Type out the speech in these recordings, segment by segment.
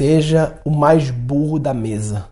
seja o mais burro da mesa.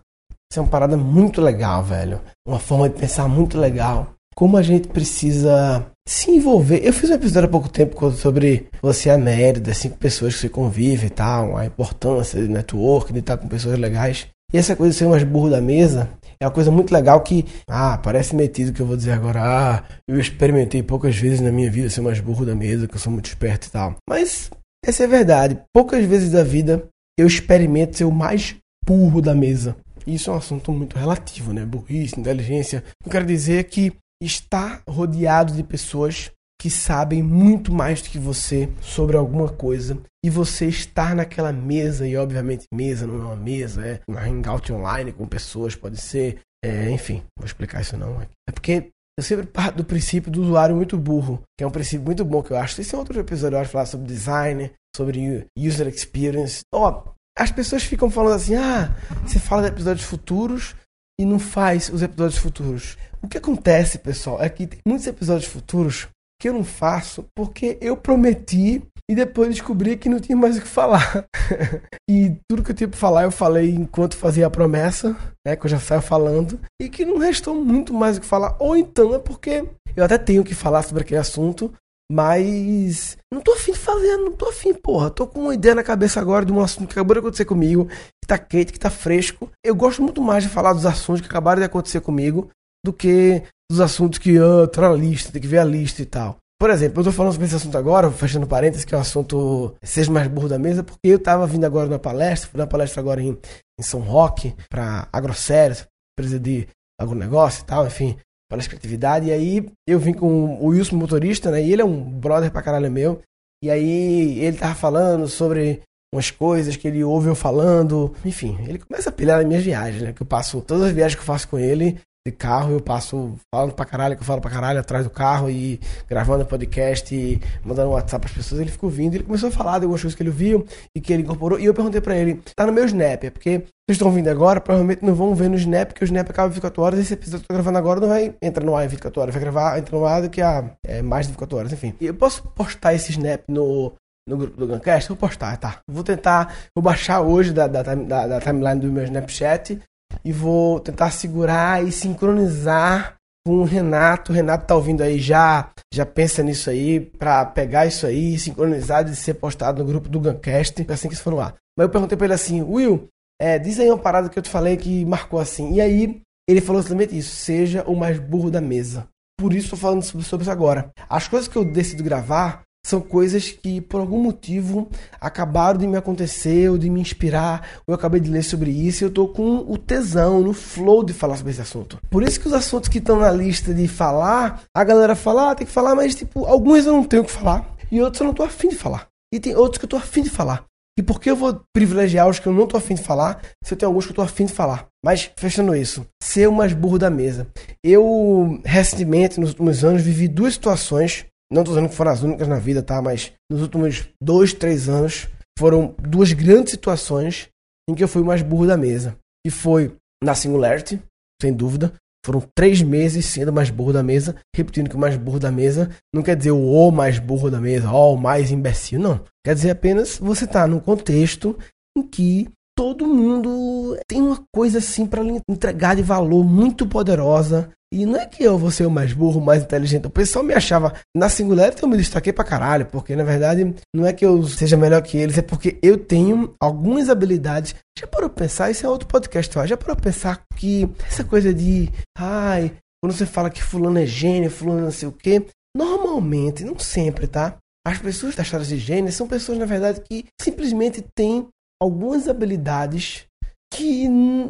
Isso é uma parada muito legal, velho. Uma forma de pensar muito legal. Como a gente precisa se envolver. Eu fiz um episódio há pouco tempo sobre você é a média das cinco pessoas que você convive e tal, a importância de network, de estar com pessoas legais. E essa coisa de ser mais burro da mesa é uma coisa muito legal que, ah, parece metido que eu vou dizer agora, ah, eu experimentei poucas vezes na minha vida ser mais burro da mesa, que eu sou muito esperto e tal. Mas essa é a verdade. Poucas vezes da vida eu experimento ser o mais burro da mesa. Isso é um assunto muito relativo, né? Burrice, inteligência. Eu quero dizer que estar rodeado de pessoas que sabem muito mais do que você sobre alguma coisa e você estar naquela mesa, e obviamente mesa não é uma mesa, é uma hangout online com pessoas, pode ser, é, enfim, vou explicar isso não. É porque eu sempre parto do princípio do usuário muito burro, que é um princípio muito bom que eu acho. Esse é outro episódio, eu acho, falar sobre design, sobre user experience. Ó, oh, as pessoas ficam falando assim, ah, você fala de episódios futuros e não faz os episódios futuros. O que acontece, pessoal, é que tem muitos episódios futuros que eu não faço porque eu prometi e depois descobri que não tinha mais o que falar. e tudo que eu tinha para falar eu falei enquanto fazia a promessa, né, que eu já saio falando, e que não restou muito mais o que falar. Ou então é porque eu até tenho que falar sobre aquele assunto, mas não tô afim de fazer, não tô afim, porra. Tô com uma ideia na cabeça agora de um assunto que acabou de acontecer comigo, que tá quente, que tá fresco. Eu gosto muito mais de falar dos assuntos que acabaram de acontecer comigo do que dos assuntos que ah, tá na lista, tem que ver a lista e tal. Por exemplo, eu tô falando sobre esse assunto agora, fechando parênteses, que é o assunto Seja Mais Burro da Mesa, porque eu tava vindo agora na palestra, fui na palestra agora em, em São Roque, pra AgroSéries, presidir algum negócio e tal, enfim, palestra de criatividade, e aí eu vim com o Wilson, motorista, né, e ele é um brother pra caralho meu, e aí ele tava falando sobre umas coisas que ele ouve eu falando, enfim, ele começa a pilhar nas minhas viagens, né, que eu passo, todas as viagens que eu faço com ele, de carro, eu passo falando pra caralho, que eu falo pra caralho atrás do carro e gravando podcast e mandando WhatsApp pras pessoas. Ele ficou vindo, ele começou a falar de algumas coisas que ele viu e que ele incorporou. E eu perguntei pra ele: tá no meu Snap? É porque vocês estão vindo agora, provavelmente não vão ver no Snap, porque o Snap acaba em 24 horas. Esse episódio que eu tô gravando agora não vai entrar no ar em 24 horas, vai gravar, entra no ar daqui a é, mais de 24 horas, enfim. E eu posso postar esse Snap no, no grupo do Guncast? Vou postar, tá. Vou tentar, vou baixar hoje da, da, da, da timeline do meu Snapchat e vou tentar segurar e sincronizar com o Renato. O Renato tá ouvindo aí já, já pensa nisso aí, para pegar isso aí, sincronizar e ser postado no grupo do Guncast, assim que isso for no ar. Mas eu perguntei para ele assim, Will, é, diz aí uma parada que eu te falei que marcou assim. E aí ele falou exatamente isso, seja o mais burro da mesa. Por isso estou falando sobre isso agora. As coisas que eu decido gravar são coisas que por algum motivo acabaram de me acontecer ou de me inspirar, ou eu acabei de ler sobre isso e eu tô com o tesão, no flow de falar sobre esse assunto. Por isso que os assuntos que estão na lista de falar, a galera fala, ah, tem que falar, mas tipo, alguns eu não tenho que falar e outros eu não tô afim de falar. E tem outros que eu tô afim de falar. E por que eu vou privilegiar os que eu não tô afim de falar, se eu tenho alguns que eu tô afim de falar? Mas, fechando isso, ser o mais burro da mesa. Eu, recentemente, nos últimos anos, vivi duas situações não tô dizendo que foram as únicas na vida, tá? Mas nos últimos dois, três anos, foram duas grandes situações em que eu fui o mais burro da mesa. E foi na Singularity, sem dúvida. Foram três meses sendo o mais burro da mesa. Repetindo que o mais burro da mesa não quer dizer o mais burro da mesa, o mais imbecil, não. Quer dizer apenas você tá num contexto em que todo mundo tem uma coisa assim para entregar de valor muito poderosa e não é que eu vou ser o mais burro, o mais inteligente. O pessoal me achava. Na Singularity eu me destaquei pra caralho. Porque na verdade não é que eu seja melhor que eles, é porque eu tenho algumas habilidades. Já parou pensar? Isso é outro podcast. Ó. Já parou pensar que essa coisa de. Ai, quando você fala que Fulano é gênio, Fulano não sei o quê. Normalmente, não sempre, tá? As pessoas taxadas de gênio são pessoas, na verdade, que simplesmente têm algumas habilidades que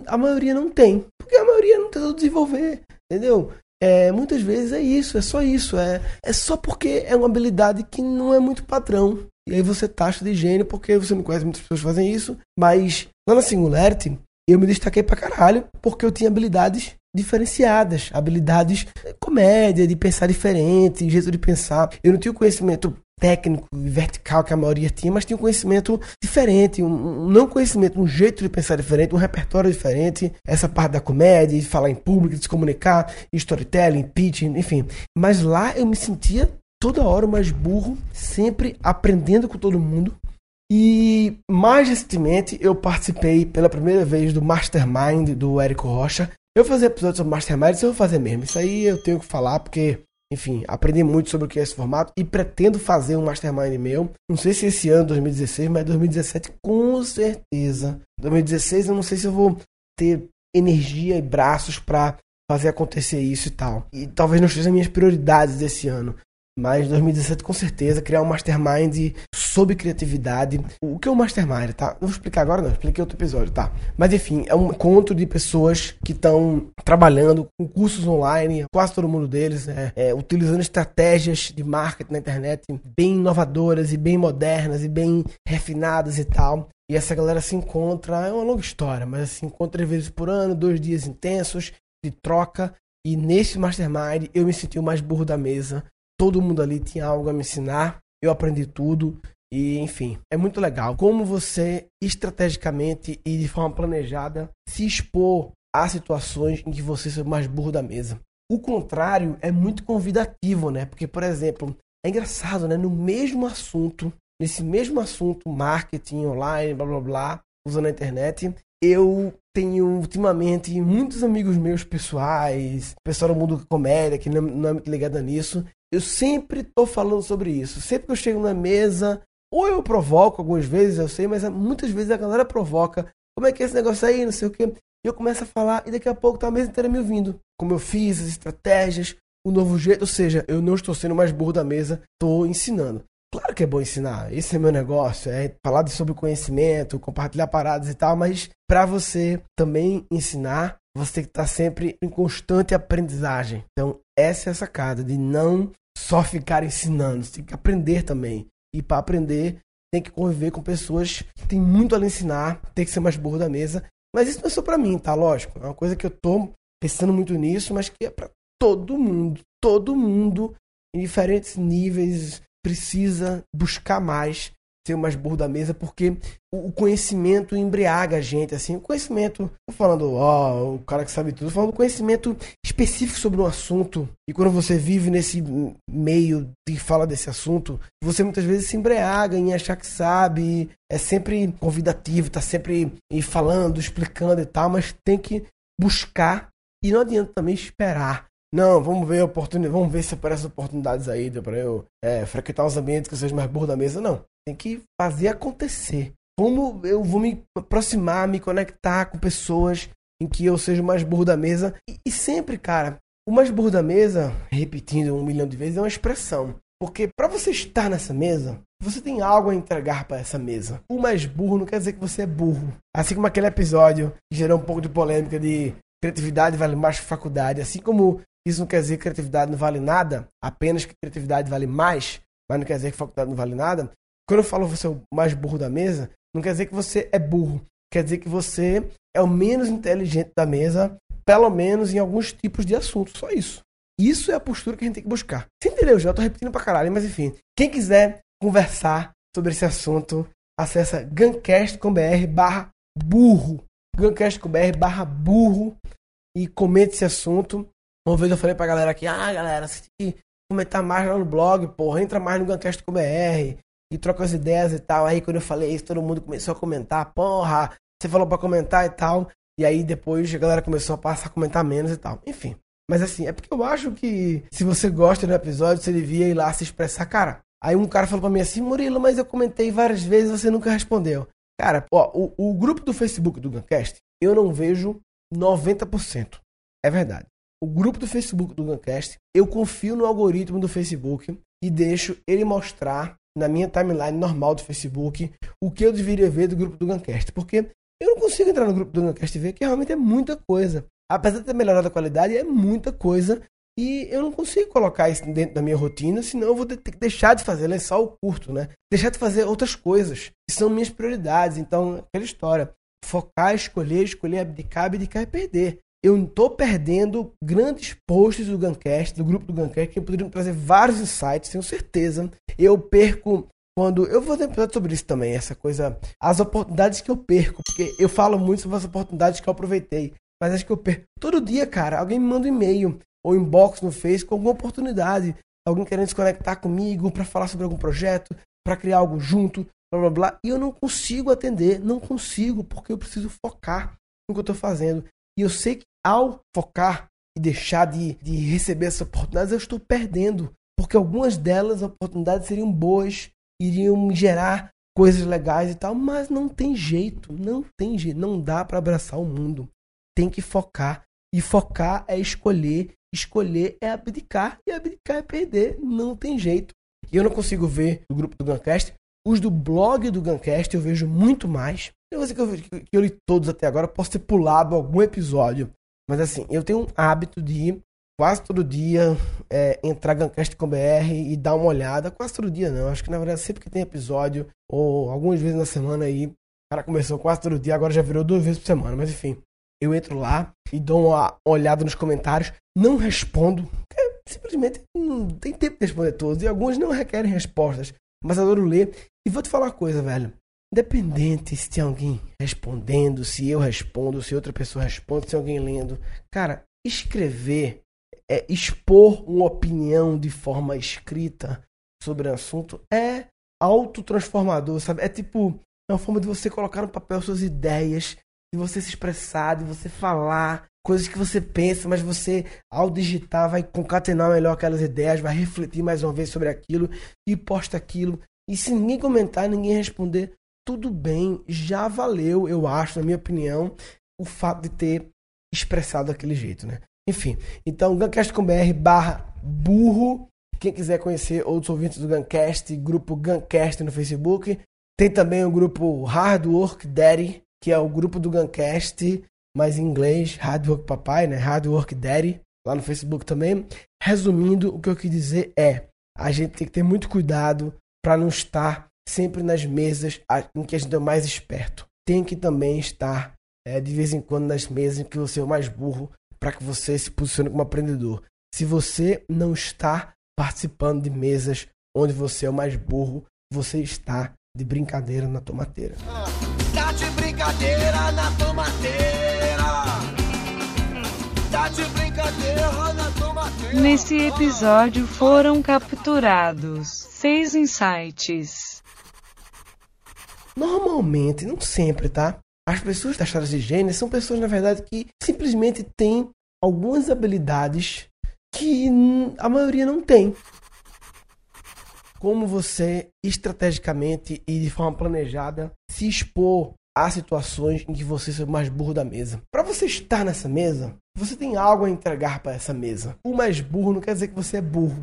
a maioria não tem. Porque a maioria não tentou desenvolver. Entendeu? É, muitas vezes é isso, é só isso. É, é só porque é uma habilidade que não é muito padrão. E aí você taxa de gênio porque você não conhece muitas pessoas que fazem isso. Mas lá na Singularity, eu me destaquei pra caralho porque eu tinha habilidades diferenciadas, habilidades de comédia, de pensar diferente, jeito de pensar. Eu não tinha o conhecimento técnico e vertical que a maioria tinha, mas tinha um conhecimento diferente, um, um, não conhecimento, um jeito de pensar diferente, um repertório diferente, essa parte da comédia, de falar em público, de se comunicar, storytelling, pitching, enfim. Mas lá eu me sentia toda hora mais burro, sempre aprendendo com todo mundo, E mais recentemente eu participei pela primeira vez do Mastermind do Érico Rocha. Eu fazer episódios sobre Mastermind, isso eu vou fazer mesmo. Isso aí eu tenho que falar porque, enfim, aprendi muito sobre o que é esse formato e pretendo fazer um Mastermind meu. Não sei se esse ano, 2016, mas 2017 com certeza. 2016 eu não sei se eu vou ter energia e braços para fazer acontecer isso e tal. E talvez não seja minhas prioridades desse ano. Mas 2017 com certeza criar um mastermind sobre criatividade. O que é um mastermind, tá? Não vou explicar agora, não, expliquei outro episódio, tá? Mas enfim, é um encontro de pessoas que estão trabalhando com cursos online, quase todo mundo deles, né? É, utilizando estratégias de marketing na internet bem inovadoras e bem modernas e bem refinadas e tal. E essa galera se encontra, é uma longa história, mas se encontra três vezes por ano, dois dias intensos de troca. E nesse mastermind eu me senti o mais burro da mesa todo mundo ali tinha algo a me ensinar, eu aprendi tudo e enfim, é muito legal como você estrategicamente e de forma planejada se expor a situações em que você é mais burro da mesa. O contrário é muito convidativo, né? Porque, por exemplo, é engraçado, né? No mesmo assunto, nesse mesmo assunto, marketing online, blá blá blá, usando a internet, eu tenho ultimamente muitos amigos meus pessoais, pessoal do mundo comédia, que não é muito ligado nisso, eu sempre estou falando sobre isso. Sempre que eu chego na mesa, ou eu provoco algumas vezes, eu sei, mas muitas vezes a galera provoca. Como é que é esse negócio aí, não sei o quê. E eu começo a falar e daqui a pouco tá a mesa inteira me ouvindo. Como eu fiz, as estratégias, o novo jeito. Ou seja, eu não estou sendo mais burro da mesa, estou ensinando. Claro que é bom ensinar, esse é meu negócio, é falar sobre conhecimento, compartilhar paradas e tal, mas para você também ensinar, você tem que estar tá sempre em constante aprendizagem. Então, essa é a sacada de não só ficar ensinando, você tem que aprender também. E para aprender, tem que conviver com pessoas que têm muito a lhe ensinar, tem que ser mais burro da mesa. Mas isso não é só para mim, tá? Lógico, é uma coisa que eu tô pensando muito nisso, mas que é para todo mundo. Todo mundo, em diferentes níveis, precisa buscar mais ser mais burro da mesa, porque o conhecimento embriaga a gente, assim, o conhecimento, tô falando, ó, o cara que sabe tudo, falando conhecimento específico sobre um assunto, e quando você vive nesse meio de fala desse assunto, você muitas vezes se embriaga em achar que sabe, é sempre convidativo, tá sempre falando, explicando e tal, mas tem que buscar, e não adianta também esperar não, vamos ver oportunidade, vamos ver se aparecem oportunidades aí para eu é, frequentar os ambientes que sejam mais burro da mesa. Não. Tem que fazer acontecer. Como eu vou me aproximar, me conectar com pessoas em que eu seja o mais burro da mesa. E, e sempre, cara, o mais burro da mesa, repetindo um milhão de vezes, é uma expressão. Porque para você estar nessa mesa, você tem algo a entregar para essa mesa. O mais burro não quer dizer que você é burro. Assim como aquele episódio que gerou um pouco de polêmica de criatividade vale mais que faculdade. Assim como isso não quer dizer que criatividade não vale nada, apenas que criatividade vale mais, mas não quer dizer que faculdade não vale nada. Quando eu falo você é o mais burro da mesa, não quer dizer que você é burro. Quer dizer que você é o menos inteligente da mesa, pelo menos em alguns tipos de assuntos. Só isso. Isso é a postura que a gente tem que buscar. Você entendeu? Já tô repetindo pra caralho, mas enfim. Quem quiser conversar sobre esse assunto, acessa gancast.com.br barra burro. gancast.com.br barra burro e comente esse assunto. Uma vez eu falei pra galera aqui, ah, galera, que comentar mais lá no blog, porra, entra mais no Guncast com BR e troca as ideias e tal. Aí quando eu falei isso, todo mundo começou a comentar, porra, você falou pra comentar e tal. E aí depois a galera começou a passar a comentar menos e tal. Enfim. Mas assim, é porque eu acho que se você gosta do episódio, você devia ir lá se expressar, cara. Aí um cara falou pra mim assim, Murilo, mas eu comentei várias vezes e você nunca respondeu. Cara, ó, o, o grupo do Facebook do Guncast, eu não vejo 90%. É verdade o grupo do Facebook do Guncast, eu confio no algoritmo do Facebook e deixo ele mostrar na minha timeline normal do Facebook o que eu deveria ver do grupo do Guncast. Porque eu não consigo entrar no grupo do Guncast e ver que realmente é muita coisa. Apesar de ter melhorado a qualidade, é muita coisa. E eu não consigo colocar isso dentro da minha rotina, senão eu vou ter que deixar de fazer, é só o curto, né? Deixar de fazer outras coisas, que são minhas prioridades. Então, aquela história. Focar, escolher, escolher, abdicar, abdicar e perder eu estou perdendo grandes posts do Guncast, do grupo do Guncast, que poderiam trazer vários insights, tenho certeza. Eu perco quando. Eu vou ter um episódio sobre isso também, essa coisa. As oportunidades que eu perco, porque eu falo muito sobre as oportunidades que eu aproveitei. Mas acho que eu perco. Todo dia, cara, alguém me manda um e-mail ou inbox no Face com alguma oportunidade. Alguém querendo se conectar comigo para falar sobre algum projeto, para criar algo junto. blá blá blá, e eu não consigo atender, não consigo, porque eu preciso focar no que eu estou fazendo. E eu sei que ao focar e deixar de, de receber essas oportunidades, eu estou perdendo, porque algumas delas, oportunidades seriam boas, iriam me gerar coisas legais e tal, mas não tem jeito, não tem jeito, não dá para abraçar o mundo. Tem que focar. E focar é escolher, escolher é abdicar, e abdicar é perder, não tem jeito. E eu não consigo ver o grupo do Guncast. Os do blog do Guncast eu vejo muito mais. Eu sei que eu, que eu li todos até agora, posso ter pulado algum episódio. Mas assim, eu tenho um hábito de quase todo dia é, entrar Guncast com BR e dar uma olhada. Quase todo dia não. Acho que na verdade sempre que tem episódio, ou algumas vezes na semana aí, o cara começou quase todo dia, agora já virou duas vezes por semana. Mas enfim, eu entro lá e dou uma olhada nos comentários, não respondo, simplesmente não tem tempo de responder todos, e alguns não requerem respostas, mas adoro ler. E vou te falar uma coisa, velho. Independente se tem alguém respondendo, se eu respondo, se outra pessoa responde, se alguém lendo. Cara, escrever, é, expor uma opinião de forma escrita sobre o assunto é autotransformador, sabe? É tipo, é uma forma de você colocar no papel suas ideias, de você se expressar, de você falar coisas que você pensa, mas você, ao digitar, vai concatenar melhor aquelas ideias, vai refletir mais uma vez sobre aquilo e posta aquilo. E se ninguém comentar, ninguém responder, tudo bem, já valeu, eu acho, na minha opinião, o fato de ter expressado daquele jeito, né? Enfim, então, gancast.com.br barra burro. Quem quiser conhecer outros ouvintes do Guncast, grupo Guncast no Facebook. Tem também o grupo Hard Work Daddy, que é o grupo do Guncast, mas em inglês, Hard Work Papai, né? Hard Work Daddy, lá no Facebook também. Resumindo, o que eu quis dizer é: a gente tem que ter muito cuidado para não estar sempre nas mesas em que a gente é mais esperto. Tem que também estar é, de vez em quando nas mesas em que você é o mais burro para que você se posicione como aprendedor. Se você não está participando de mesas onde você é o mais burro, você está de brincadeira na tomateira. Tá de brincadeira na tomateira. Tá de brincadeira na tomateira. Nesse episódio foram capturados seis insights. Normalmente, não sempre, tá? As pessoas da taxadas de gênero são pessoas, na verdade, que simplesmente têm algumas habilidades que a maioria não tem como você estrategicamente e de forma planejada se expor a situações em que você é o mais burro da mesa. Para você estar nessa mesa, você tem algo a entregar para essa mesa. O mais burro não quer dizer que você é burro.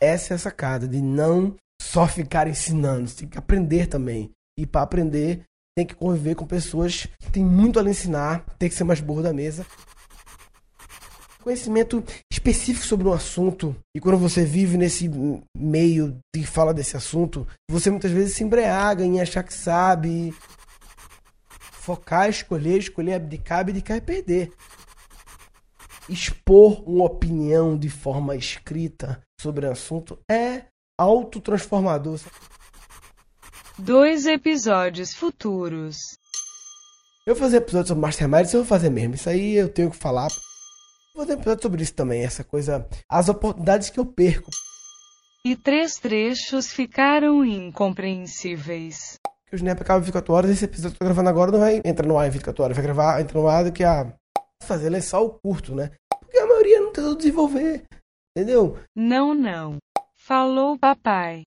Essa é a sacada de não só ficar ensinando, você tem que aprender também. E para aprender, tem que conviver com pessoas que têm muito a lhe ensinar, tem que ser mais burro da mesa conhecimento específico sobre um assunto. E quando você vive nesse meio de fala desse assunto, você muitas vezes se embriaga em achar que sabe. Focar, escolher, escolher, abdicar, abdicar e perder. Expor uma opinião de forma escrita sobre um assunto é autotransformador. Dois episódios futuros. Eu vou fazer episódio sobre Mastermind, isso eu vou fazer mesmo. Isso aí eu tenho que falar. Vou ter episódio sobre isso também, essa coisa. As oportunidades que eu perco. E três trechos ficaram incompreensíveis. O Snap acaba 24 horas, esse episódio que eu tô gravando agora não vai entrar no ar em 24 horas, vai gravar, entra no ar do que a. Fazer é só o curto, né? Porque a maioria não tentou desenvolver. Entendeu? Não, não. Falou, papai.